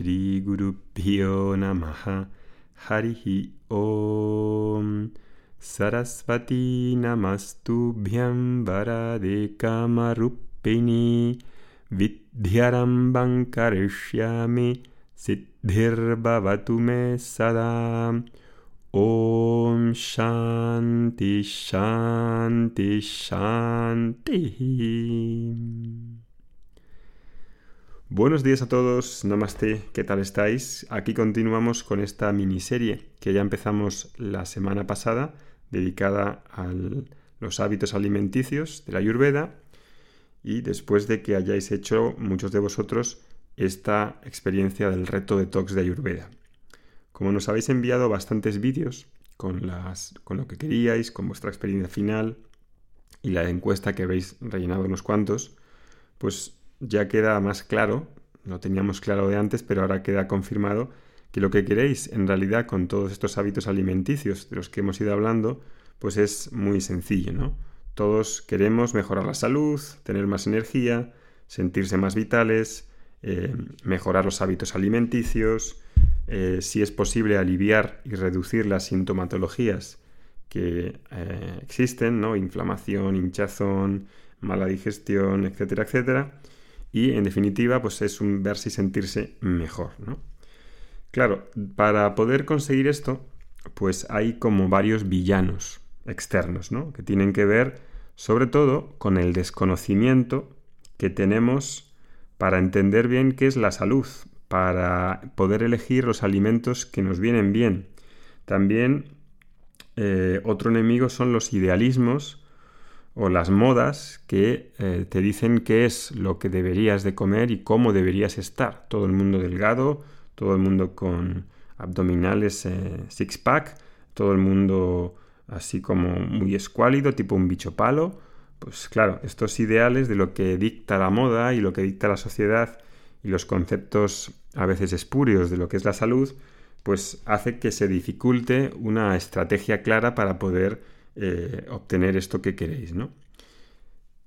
Shri Guru Pyo Namaha Harihi Om Sarasvati Namastubhyam Varade Kamarupini Vidhyarambam Karishyami Siddhirbhavatu Me Sada Om Shanti Shanti Shanti Buenos días a todos, Namaste, ¿qué tal estáis? Aquí continuamos con esta miniserie que ya empezamos la semana pasada, dedicada a los hábitos alimenticios de la Ayurveda, y después de que hayáis hecho muchos de vosotros esta experiencia del reto de detox de Ayurveda. Como nos habéis enviado bastantes vídeos con, las, con lo que queríais, con vuestra experiencia final y la encuesta que habéis rellenado unos cuantos, pues ya queda más claro, lo teníamos claro de antes, pero ahora queda confirmado que lo que queréis en realidad con todos estos hábitos alimenticios de los que hemos ido hablando, pues es muy sencillo, ¿no? Todos queremos mejorar la salud, tener más energía, sentirse más vitales, eh, mejorar los hábitos alimenticios, eh, si es posible aliviar y reducir las sintomatologías que eh, existen, ¿no? Inflamación, hinchazón, mala digestión, etcétera, etcétera y en definitiva pues es un verse y sentirse mejor, ¿no? Claro, para poder conseguir esto pues hay como varios villanos externos, ¿no? Que tienen que ver sobre todo con el desconocimiento que tenemos para entender bien qué es la salud, para poder elegir los alimentos que nos vienen bien. También eh, otro enemigo son los idealismos o las modas que eh, te dicen qué es lo que deberías de comer y cómo deberías estar. Todo el mundo delgado, todo el mundo con abdominales eh, six-pack, todo el mundo así como muy escuálido, tipo un bicho palo. Pues claro, estos ideales de lo que dicta la moda y lo que dicta la sociedad y los conceptos a veces espurios de lo que es la salud, pues hace que se dificulte una estrategia clara para poder eh, obtener esto que queréis, ¿no?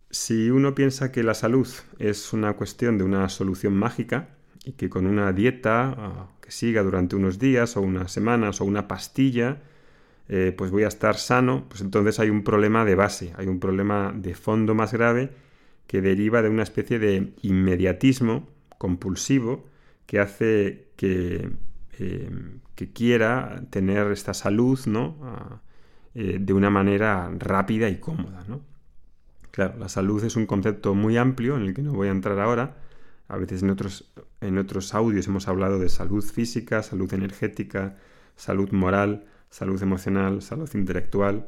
Si uno piensa que la salud es una cuestión de una solución mágica y que con una dieta ah, que siga durante unos días o unas semanas o una pastilla, eh, pues voy a estar sano, pues entonces hay un problema de base, hay un problema de fondo más grave que deriva de una especie de inmediatismo compulsivo que hace que, eh, que quiera tener esta salud, ¿no? Eh, de una manera rápida y cómoda. ¿no? Claro, la salud es un concepto muy amplio en el que no voy a entrar ahora. A veces en otros, en otros audios hemos hablado de salud física, salud energética, salud moral, salud emocional, salud intelectual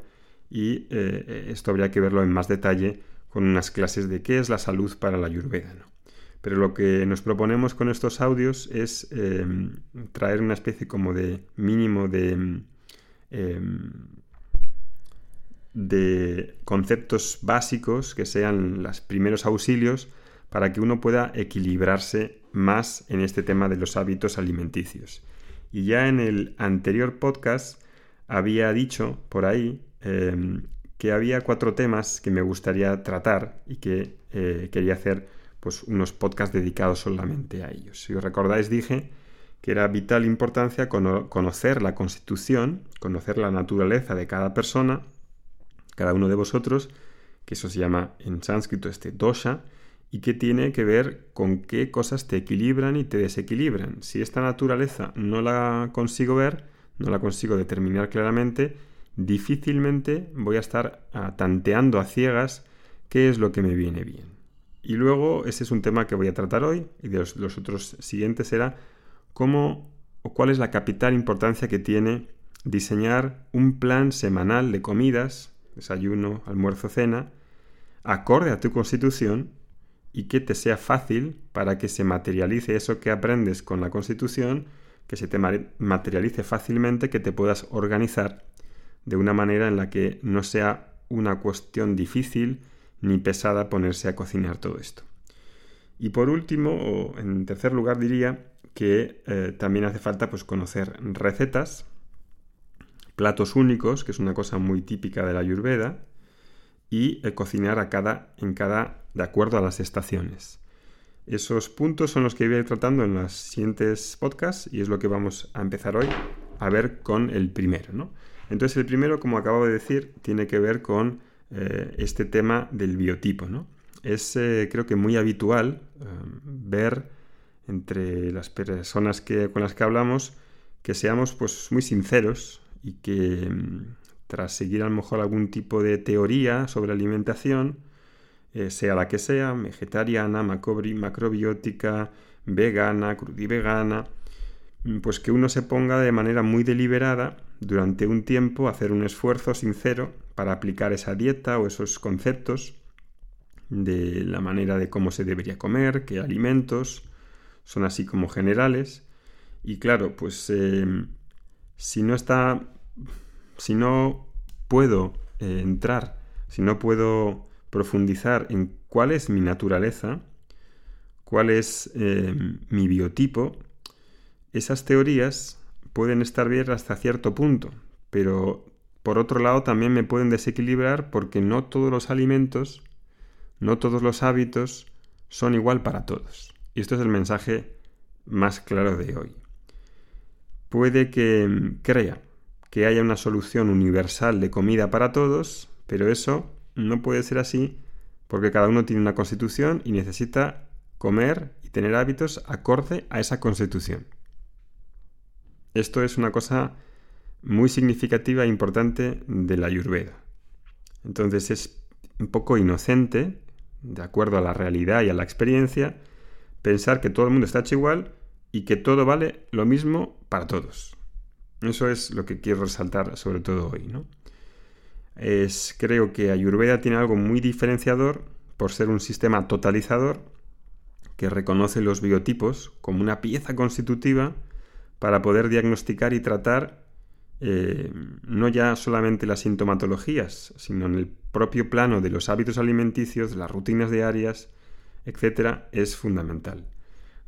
y eh, esto habría que verlo en más detalle con unas clases de qué es la salud para la ayurveda. ¿no? Pero lo que nos proponemos con estos audios es em, traer una especie como de mínimo de em, de conceptos básicos que sean los primeros auxilios para que uno pueda equilibrarse más en este tema de los hábitos alimenticios. Y ya en el anterior podcast había dicho por ahí em, que había cuatro temas que me gustaría tratar y que eh, quería hacer pues, unos podcasts dedicados solamente a ellos. Si os recordáis dije que era vital importancia conocer la constitución, conocer la naturaleza de cada persona, cada uno de vosotros, que eso se llama en sánscrito este dosha, y que tiene que ver con qué cosas te equilibran y te desequilibran. Si esta naturaleza no la consigo ver, no la consigo determinar claramente, difícilmente voy a estar ah, tanteando a ciegas qué es lo que me viene bien. Y luego, ese es un tema que voy a tratar hoy, y de los, los otros siguientes será cómo o cuál es la capital importancia que tiene diseñar un plan semanal de comidas desayuno, almuerzo, cena, acorde a tu constitución y que te sea fácil para que se materialice eso que aprendes con la constitución, que se te materialice fácilmente, que te puedas organizar de una manera en la que no sea una cuestión difícil ni pesada ponerse a cocinar todo esto. Y por último, o en tercer lugar, diría que eh, también hace falta pues, conocer recetas platos únicos, que es una cosa muy típica de la Ayurveda, y cocinar a cada, en cada, de acuerdo a las estaciones. Esos puntos son los que voy a ir tratando en los siguientes podcasts y es lo que vamos a empezar hoy a ver con el primero. ¿no? Entonces el primero, como acabo de decir, tiene que ver con eh, este tema del biotipo. ¿no? Es eh, creo que muy habitual eh, ver entre las personas que, con las que hablamos que seamos pues, muy sinceros y que mm, tras seguir a lo mejor algún tipo de teoría sobre alimentación, sea la que sea, vegetariana, macrobiótica, vegana, crudivegana, Mm, pues que uno se ponga de manera muy deliberada durante un tiempo a hacer un esfuerzo sincero para aplicar esa dieta o esos conceptos de la manera de cómo se debería comer, qué alimentos, son así como generales. Y claro, pues em, si no está, si no puedo eh, entrar, si no puedo profundizar en cuál es mi naturaleza, cuál es em, mi biotipo, esas teorías pueden estar bien hasta cierto punto, pero por otro lado también me pueden desequilibrar porque no todos los alimentos, no todos los hábitos son igual para todos. Y esto es el mensaje más claro de hoy. Puede que crea que haya una solución universal de comida para todos, pero eso no puede ser así porque cada uno tiene una constitución y necesita comer y tener hábitos acorde a esa constitución. Esto es una cosa muy significativa e importante de la Ayurveda. Entonces es un poco inocente, de acuerdo a la realidad y a la experiencia, pensar que todo el mundo está hecho igual y que todo vale lo mismo para todos. Eso es lo que quiero resaltar sobre todo hoy. ¿no? Es, creo que Ayurveda tiene algo muy diferenciador por ser un sistema totalizador que reconoce los biotipos como una pieza constitutiva para poder diagnosticar y tratar eh, no ya solamente las sintomatologías, sino en el propio plano de los hábitos alimenticios, las rutinas diarias, etc., es fundamental.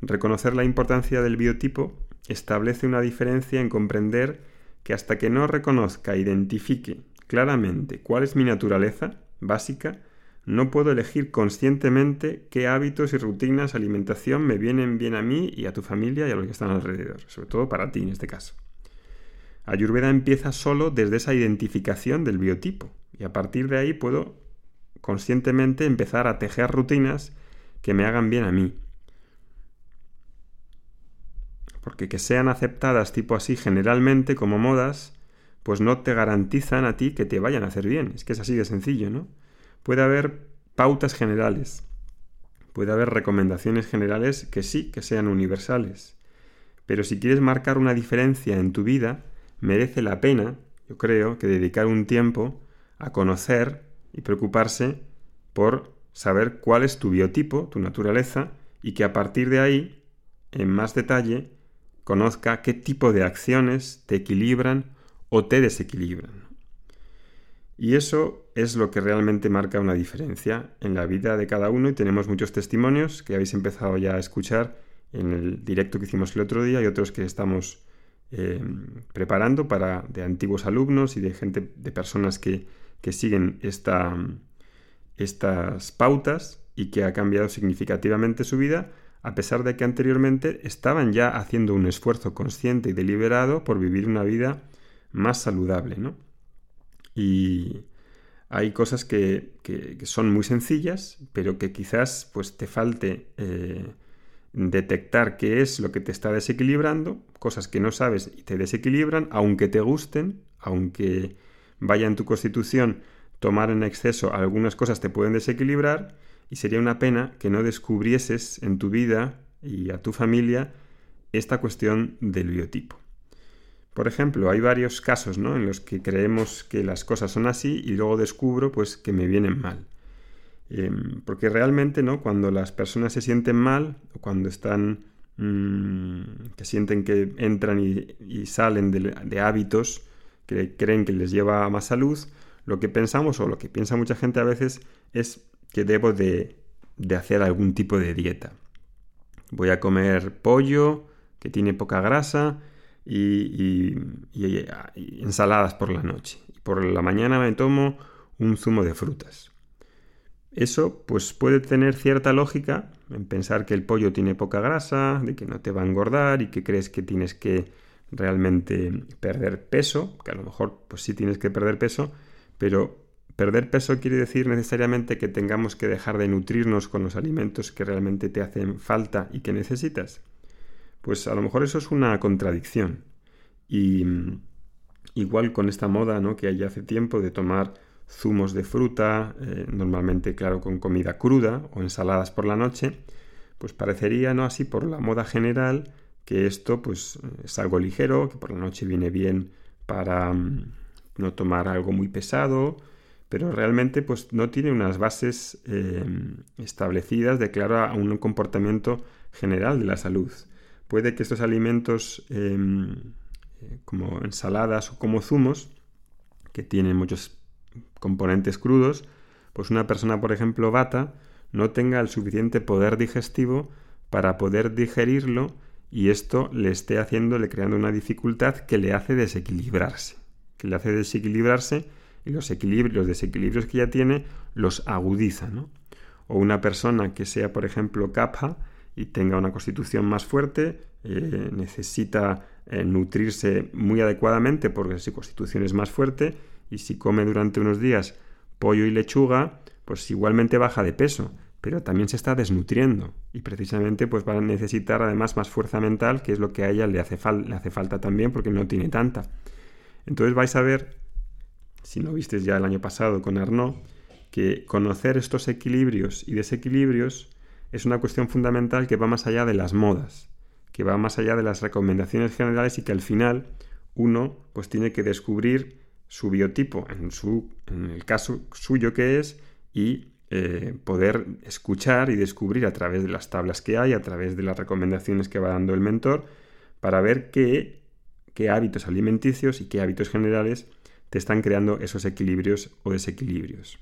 Reconocer la importancia del biotipo establece una diferencia en comprender que hasta que no reconozca identifique claramente cuál es mi naturaleza básica, no puedo elegir conscientemente qué hábitos y rutinas, alimentación me vienen bien a mí y a tu familia y a los que están alrededor, sobre todo para ti en este caso. Ayurveda empieza solo desde esa identificación del biotipo y a partir de ahí puedo conscientemente empezar a tejer rutinas que me hagan bien a mí. Porque que sean aceptadas tipo así generalmente como modas, pues no te garantizan a ti que te vayan a hacer bien. Es que es así de sencillo, ¿no? Puede haber pautas generales, puede haber recomendaciones generales que sí, que sean universales. Pero si quieres marcar una diferencia en tu vida, merece la pena, yo creo, que dedicar un tiempo a conocer y preocuparse por saber cuál es tu biotipo, tu naturaleza, y que a partir de ahí, en más detalle, conozca qué tipo de acciones te equilibran o te desequilibran. Y eso es lo que realmente marca una diferencia en la vida de cada uno y tenemos muchos testimonios que habéis empezado ya a escuchar en el directo que hicimos el otro día y otros que estamos eh, preparando para de antiguos alumnos y de gente, de personas que, siguen esta, estas pautas y que ha cambiado significativamente su vida a pesar de que anteriormente estaban ya haciendo un esfuerzo consciente y deliberado por vivir una vida más saludable, ¿no? Y hay cosas que, son muy sencillas, pero que quizás pues, te falte eh, detectar qué es lo que te está desequilibrando, cosas que no sabes y te desequilibran, aunque te gusten, aunque vaya en tu constitución tomar en exceso algunas cosas te pueden desequilibrar y sería una pena que no descubrieses en tu vida y a tu familia esta cuestión del biotipo. Por ejemplo, hay varios casos ¿no? en los que creemos que las cosas son así y luego descubro pues, que me vienen mal. Em, porque realmente, ¿no? Cuando las personas se sienten mal, o cuando están. Mm, que sienten que entran y, salen de, hábitos que creen que les lleva a más salud, lo que pensamos, o lo que piensa mucha gente a veces, es que debo de hacer algún tipo de dieta. Voy a comer pollo que tiene poca grasa y, ensaladas por la noche. Por la mañana me tomo un zumo de frutas. Eso pues puede tener cierta lógica en pensar que el pollo tiene poca grasa, de que no te va a engordar y que crees que tienes que realmente perder peso, que a lo mejor pues sí tienes que perder peso, pero perder peso quiere decir necesariamente que tengamos que dejar de nutrirnos con los alimentos que realmente te hacen falta y que necesitas. Pues a lo mejor eso es una contradicción. Y mm, igual con esta moda ¿no? que hay hace tiempo de tomar zumos de fruta, eh, normalmente claro con comida cruda o ensaladas por la noche, pues parecería no así por la moda general que esto pues es algo ligero, que por la noche viene bien para mm, no tomar algo muy pesado, pero realmente pues no tiene unas bases em, establecidas de claro a un comportamiento general de la salud. Puede que estos alimentos em, eh, como ensaladas o como zumos, que tienen muchos componentes crudos, pues una persona, por ejemplo, bata, no tenga el suficiente poder digestivo para poder digerirlo y esto le esté haciendo, le creando una dificultad que le hace desequilibrarse, que le hace desequilibrarse y los equilibrios, desequilibrios que ya tiene los agudiza, ¿no? O una persona que sea, por ejemplo, kapha y tenga una constitución más fuerte, eh, necesita eh, nutrirse muy adecuadamente porque su constitución es más fuerte y si come durante unos días pollo y lechuga, pues igualmente baja de peso pero también se está desnutriendo y precisamente pues va a necesitar además más fuerza mental, que es lo que a ella le hace, le hace falta también porque no tiene tanta. Entonces vais a ver, si no visteis ya el año pasado con Arnaud, que conocer estos equilibrios y desequilibrios es una cuestión fundamental que va más allá de las modas, que va más allá de las recomendaciones generales y que al final uno pues tiene que descubrir su biotipo en, su, en el caso suyo que es y eh, poder escuchar y descubrir a través de las tablas que hay, a través de las recomendaciones que va dando el mentor, para ver qué, qué hábitos alimenticios y qué hábitos generales te están creando esos equilibrios o desequilibrios.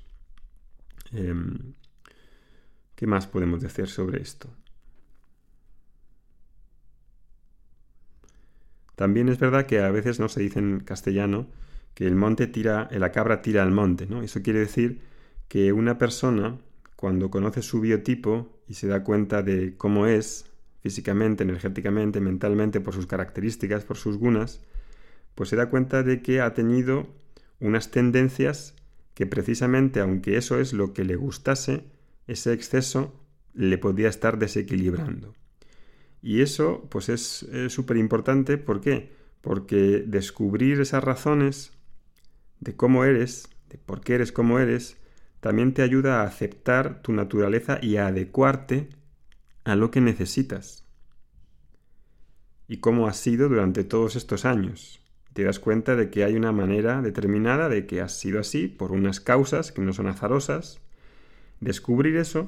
Em, ¿Qué más podemos decir sobre esto? También es verdad que a veces no se dice en castellano que el monte tira, la cabra tira al monte, ¿no? Eso quiere decir que una persona, cuando conoce su biotipo y se da cuenta de cómo es físicamente, energéticamente, mentalmente, por sus características, por sus gunas, pues se da cuenta de que ha tenido unas tendencias que precisamente, aunque eso es lo que le gustase, ese exceso le podía estar desequilibrando. Y eso, pues es súper importante, ¿por qué? Porque descubrir esas razones de cómo eres, de por qué eres como eres, también te ayuda a aceptar tu naturaleza y a adecuarte a lo que necesitas. Y cómo has sido durante todos estos años. Te das cuenta de que hay una manera determinada de que has sido así por unas causas que no son azarosas. Descubrir eso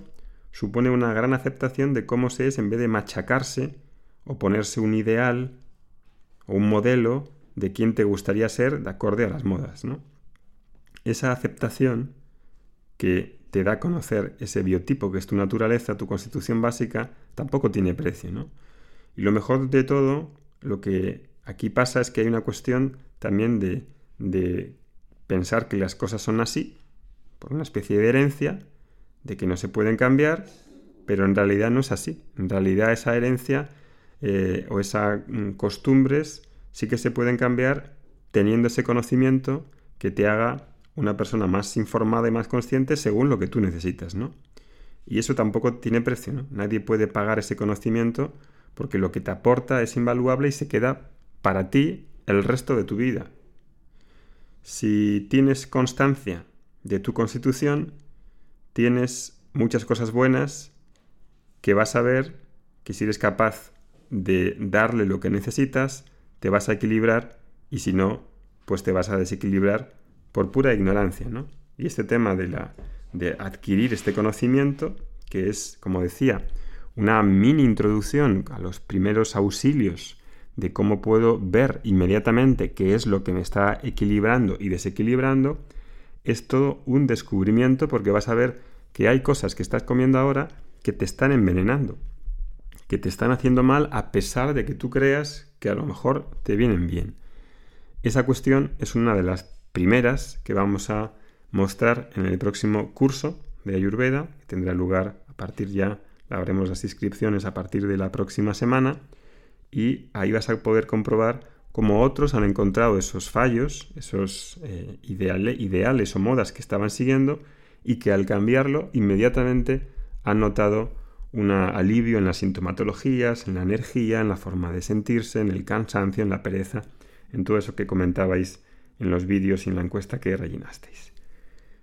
supone una gran aceptación de cómo se es en vez de machacarse o ponerse un ideal o un modelo de quién te gustaría ser de acorde a las modas, ¿no? Esa aceptación que te da a conocer ese biotipo que es tu naturaleza, tu constitución básica, tampoco tiene precio. Y lo mejor de todo, lo que aquí pasa es que hay una cuestión también de, de pensar que las cosas son así, por una especie de herencia, de que no se pueden cambiar, pero en realidad no es así. En realidad esa herencia eh, o esas mm, costumbres sí que se pueden cambiar teniendo ese conocimiento que te haga una persona más informada y más consciente según lo que tú necesitas, ¿no? Y eso tampoco tiene precio, ¿no? Nadie puede pagar ese conocimiento porque lo que te aporta es invaluable y se queda para ti el resto de tu vida. Si tienes constancia de tu constitución, tienes muchas cosas buenas que vas a ver que si eres capaz de darle lo que necesitas, te vas a equilibrar y si no, pues te vas a desequilibrar por pura ignorancia, ¿no? Y este tema de, la, de adquirir este conocimiento, que es, como decía, una mini introducción a los primeros auxilios de cómo puedo ver inmediatamente qué es lo que me está equilibrando y desequilibrando, es todo un descubrimiento porque vas a ver que hay cosas que estás comiendo ahora que te están envenenando, que te están haciendo mal a pesar de que tú creas que a lo mejor te vienen bien. Esa cuestión es una de las primeras que vamos a mostrar en el próximo curso de Ayurveda, que tendrá lugar a partir ya, haremos las inscripciones a partir de la próxima semana, y ahí vas a poder comprobar cómo otros han encontrado esos fallos, esos eh, ideales o modas que estaban siguiendo, y que al cambiarlo inmediatamente han notado un alivio en las sintomatologías, en la energía, en la forma de sentirse, en el cansancio, en la pereza, en todo eso que comentabais en los vídeos y en la encuesta que rellenasteis.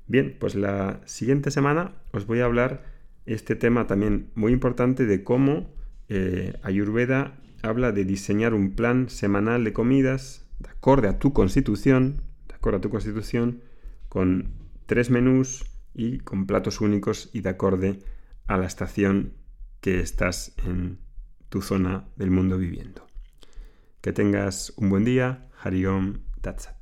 Bien, pues la siguiente semana os voy a hablar este tema también muy importante de cómo eh, Ayurveda habla de diseñar un plan semanal de comidas de acorde a tu constitución, de acuerdo a tu constitución, con tres menús y con platos únicos y de acorde a la estación que estás en tu zona del mundo viviendo. Que tengas un buen día. Hariom Tatsat.